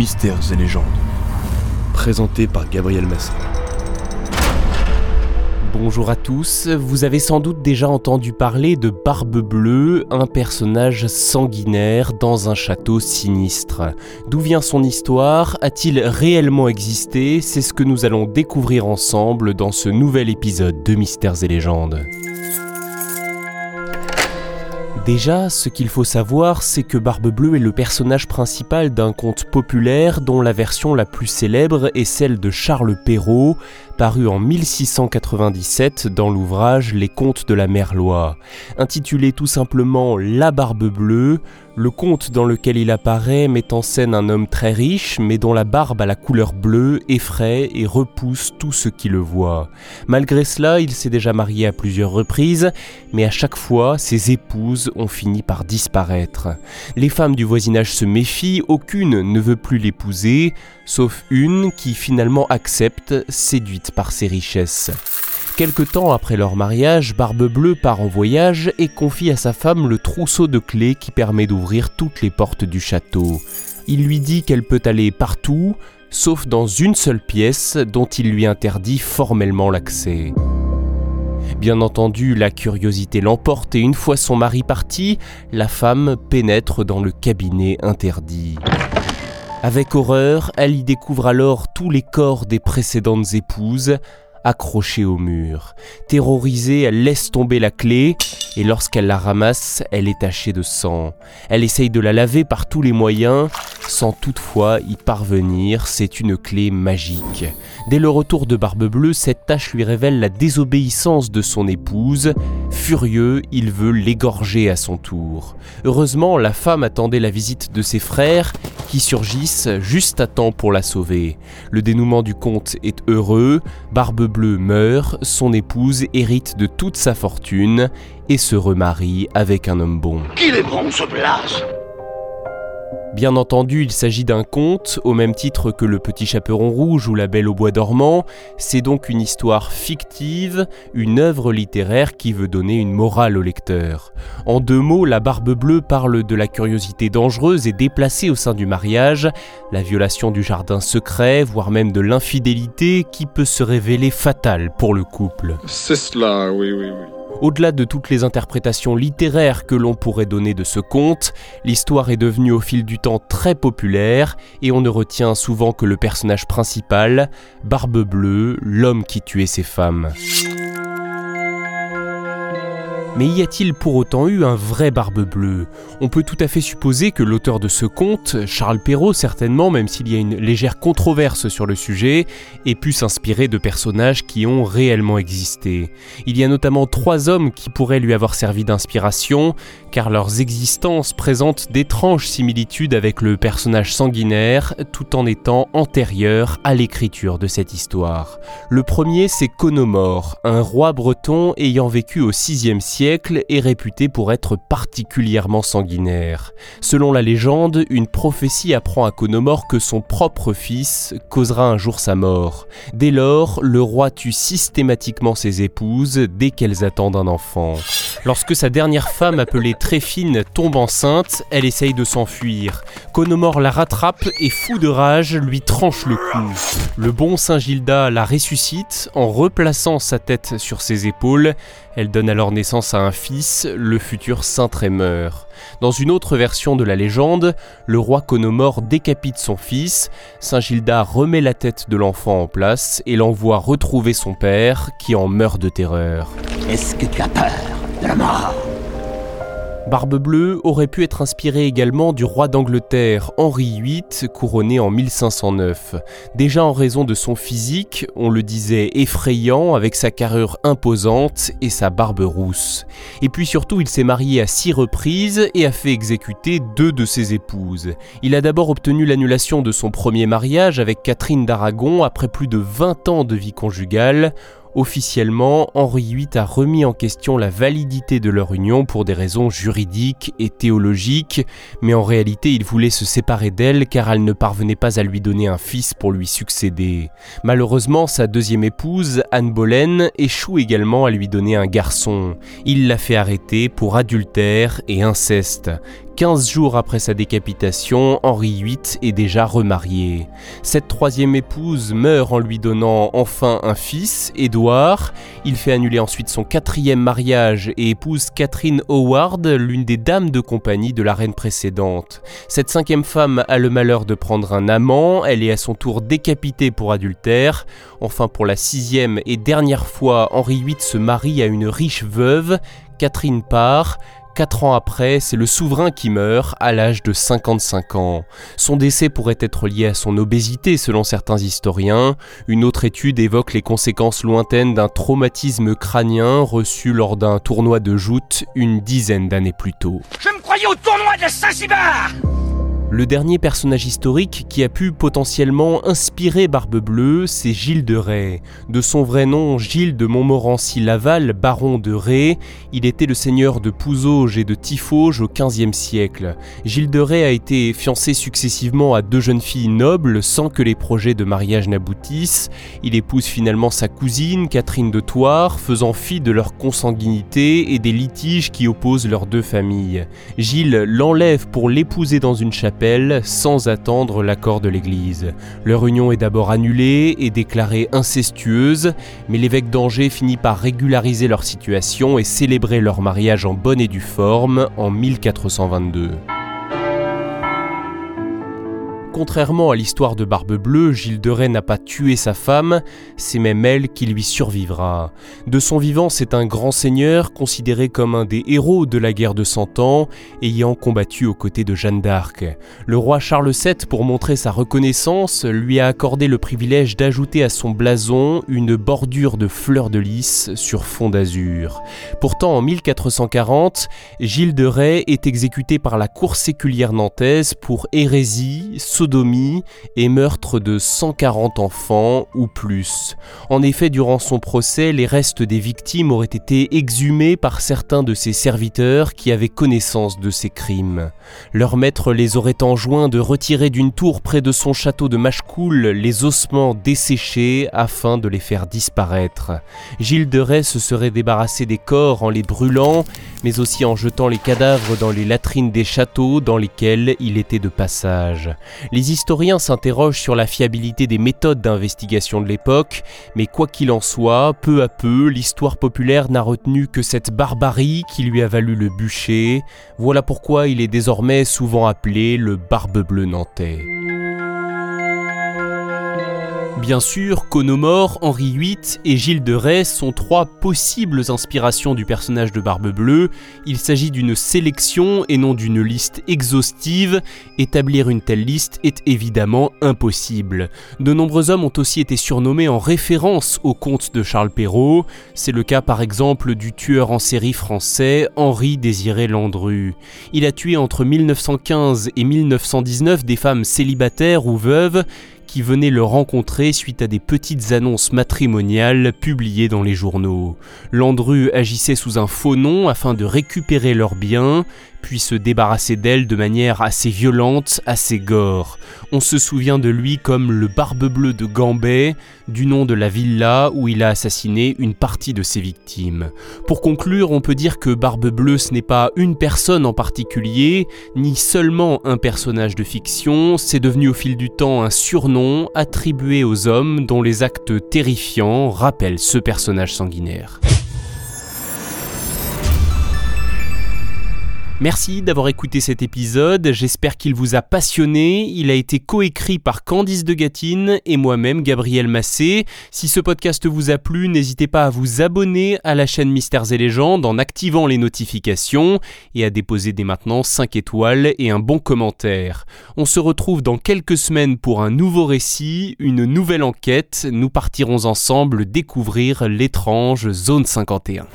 Mystères et légendes. Présenté par Gabriel Massin. Bonjour à tous, vous avez sans doute déjà entendu parler de Barbe Bleue, un personnage sanguinaire dans un château sinistre. D'où vient son histoire? A-t-il réellement existé? C'est ce que nous allons découvrir ensemble dans ce nouvel épisode de Mystères et légendes. Déjà, ce qu'il faut savoir, c'est que Barbe Bleue est le personnage principal d'un conte populaire dont la version la plus célèbre est celle de Charles Perrault, paru en 1697 dans l'ouvrage Les Contes de la Merlois. Intitulé tout simplement La Barbe Bleue, le conte dans lequel il apparaît met en scène un homme très riche, mais dont la barbe à la couleur bleue effraie et repousse tout ce qui le voit. Malgré cela, il s'est déjà marié à plusieurs reprises, mais à chaque fois, ses épouses ont fini par disparaître. Les femmes du voisinage se méfient, aucune ne veut plus l'épouser, sauf une qui finalement accepte, séduite par ses richesses. Quelque temps après leur mariage, Barbe Bleue part en voyage et confie à sa femme le trousseau de clés qui permet d'ouvrir toutes les portes du château. Il lui dit qu'elle peut aller partout, sauf dans une seule pièce dont il lui interdit formellement l'accès. Bien entendu, la curiosité l'emporte et une fois son mari parti, la femme pénètre dans le cabinet interdit. Avec horreur, elle y découvre alors tous les corps des précédentes épouses, accrochée au mur. Terrorisée, elle laisse tomber la clé et lorsqu'elle la ramasse, elle est tachée de sang. Elle essaye de la laver par tous les moyens, sans toutefois y parvenir, c'est une clé magique. Dès le retour de Barbe Bleue, cette tâche lui révèle la désobéissance de son épouse. Furieux, il veut l'égorger à son tour. Heureusement, la femme attendait la visite de ses frères qui surgissent juste à temps pour la sauver. Le dénouement du conte est heureux, Barbe Bleue meurt, son épouse hérite de toute sa fortune et se remarie avec un homme bon. Qu'il est bon ce Bien entendu, il s'agit d'un conte, au même titre que Le Petit Chaperon Rouge ou La Belle au Bois dormant. C'est donc une histoire fictive, une œuvre littéraire qui veut donner une morale au lecteur. En deux mots, La Barbe Bleue parle de la curiosité dangereuse et déplacée au sein du mariage, la violation du jardin secret, voire même de l'infidélité qui peut se révéler fatale pour le couple. C'est cela, oui, oui, oui. Au-delà de toutes les interprétations littéraires que l'on pourrait donner de ce conte, l'histoire est devenue au fil du temps très populaire et on ne retient souvent que le personnage principal, Barbe Bleue, l'homme qui tuait ses femmes. Mais y a-t-il pour autant eu un vrai Barbe Bleue? On peut tout à fait supposer que l'auteur de ce conte, Charles Perrault certainement, même s'il y a une légère controverse sur le sujet, ait pu s'inspirer de personnages qui ont réellement existé. Il y a notamment trois hommes qui pourraient lui avoir servi d'inspiration, car leurs existences présentent d'étranges similitudes avec le personnage sanguinaire, tout en étant antérieurs à l'écriture de cette histoire. Le premier, c'est Conomore, un roi breton ayant vécu au VIe siècle est réputé pour être particulièrement sanguinaire. Selon la légende, une prophétie apprend à Conomore que son propre fils causera un jour sa mort. Dès lors, le roi tue systématiquement ses épouses dès qu'elles attendent un enfant. Lorsque sa dernière femme, appelée Tréfine, tombe enceinte, elle essaye de s'enfuir. Conomore la rattrape et, fou de rage, lui tranche le cou. Le bon Saint Gilda la ressuscite en replaçant sa tête sur ses épaules. Elle donne alors naissance à un fils, le futur Saint Trémeur. Dans une autre version de la légende, le roi Conomore décapite son fils, Saint Gilda remet la tête de l'enfant en place et l'envoie retrouver son père qui en meurt de terreur. Est-ce que tu as peur de la mort? Barbe Bleue aurait pu être inspiré également du roi d'Angleterre Henri VIII, couronné en 1509. Déjà en raison de son physique, on le disait effrayant avec sa carrure imposante et sa barbe rousse. Et puis surtout, il s'est marié à six reprises et a fait exécuter deux de ses épouses. Il a d'abord obtenu l'annulation de son premier mariage avec Catherine d'Aragon après plus de 20 ans de vie conjugale. Officiellement, Henri VIII a remis en question la validité de leur union pour des raisons juridiques et théologiques, mais en réalité il voulait se séparer d'elle car elle ne parvenait pas à lui donner un fils pour lui succéder. Malheureusement, sa deuxième épouse, Anne Boleyn, échoue également à lui donner un garçon. Il l'a fait arrêter pour adultère et inceste. 15 jours après sa décapitation, Henri VIII est déjà remarié. Cette troisième épouse meurt en lui donnant enfin un fils, Édouard. Il fait annuler ensuite son quatrième mariage et épouse Catherine Howard, l'une des dames de compagnie de la reine précédente. Cette cinquième femme a le malheur de prendre un amant, elle est à son tour décapitée pour adultère. Enfin, pour la sixième et dernière fois, Henri VIII se marie à une riche veuve, Catherine Parr. Quatre ans après, c'est le souverain qui meurt à l'âge de 55 ans. Son décès pourrait être lié à son obésité selon certains historiens. Une autre étude évoque les conséquences lointaines d'un traumatisme crânien reçu lors d'un tournoi de joute une dizaine d'années plus tôt. Je me croyais au tournoi de Saint-Cybert le dernier personnage historique qui a pu potentiellement inspirer Barbe Bleue, c'est Gilles de Rais. De son vrai nom, Gilles de Montmorency-Laval, baron de Rais, il était le seigneur de Pouzauges et de Tifauges au XVe siècle. Gilles de Rais a été fiancé successivement à deux jeunes filles nobles sans que les projets de mariage n'aboutissent. Il épouse finalement sa cousine, Catherine de Thouars, faisant fi de leur consanguinité et des litiges qui opposent leurs deux familles. Gilles l'enlève pour l'épouser dans une chapelle sans attendre l'accord de l'Église. Leur union est d'abord annulée et déclarée incestueuse, mais l'évêque d'Angers finit par régulariser leur situation et célébrer leur mariage en bonne et due forme en 1422. Contrairement à l'histoire de Barbe Bleue, Gilles de Rais n'a pas tué sa femme, c'est même elle qui lui survivra. De son vivant, c'est un grand seigneur considéré comme un des héros de la guerre de Cent Ans, ayant combattu aux côtés de Jeanne d'Arc. Le roi Charles VII, pour montrer sa reconnaissance, lui a accordé le privilège d'ajouter à son blason une bordure de fleurs de lys sur fond d'azur. Pourtant, en 1440, Gilles de Rais est exécuté par la cour séculière nantaise pour hérésie, sodomie et meurtre de 140 enfants ou plus. En effet, durant son procès, les restes des victimes auraient été exhumés par certains de ses serviteurs qui avaient connaissance de ces crimes. Leur maître les aurait enjoints de retirer d'une tour près de son château de Machecoul les ossements desséchés afin de les faire disparaître. Gilles de Rais se serait débarrassé des corps en les brûlant, mais aussi en jetant les cadavres dans les latrines des châteaux dans lesquels il était de passage. Les historiens s'interrogent sur la fiabilité des méthodes d'investigation de l'époque, mais quoi qu'il en soit, peu à peu, l'histoire populaire n'a retenu que cette barbarie qui lui a valu le bûcher. Voilà pourquoi il est désormais souvent appelé le Barbe Bleu nantais. Bien sûr, Conomore, Henri VIII et Gilles de Rais sont trois possibles inspirations du personnage de Barbe Bleue. Il s'agit d'une sélection et non d'une liste exhaustive. Établir une telle liste est évidemment impossible. De nombreux hommes ont aussi été surnommés en référence au comte de Charles Perrault. C'est le cas par exemple du tueur en série français Henri Désiré Landru. Il a tué entre 1915 et 1919 des femmes célibataires ou veuves qui venaient le rencontrer suite à des petites annonces matrimoniales publiées dans les journaux. Landru agissait sous un faux nom afin de récupérer leurs biens, puis se débarrasser d'elles de manière assez violente, assez gore. On se souvient de lui comme le Barbe Bleue de Gambet, du nom de la villa où il a assassiné une partie de ses victimes. Pour conclure, on peut dire que Barbe Bleue ce n'est pas une personne en particulier, ni seulement un personnage de fiction, c'est devenu au fil du temps un surnom attribué aux hommes dont les actes terrifiants rappellent ce personnage sanguinaire. Merci d'avoir écouté cet épisode, j'espère qu'il vous a passionné. Il a été coécrit par Candice de Gatine et moi-même Gabriel Massé. Si ce podcast vous a plu, n'hésitez pas à vous abonner à la chaîne Mystères et légendes en activant les notifications et à déposer dès maintenant 5 étoiles et un bon commentaire. On se retrouve dans quelques semaines pour un nouveau récit, une nouvelle enquête. Nous partirons ensemble découvrir l'étrange Zone 51.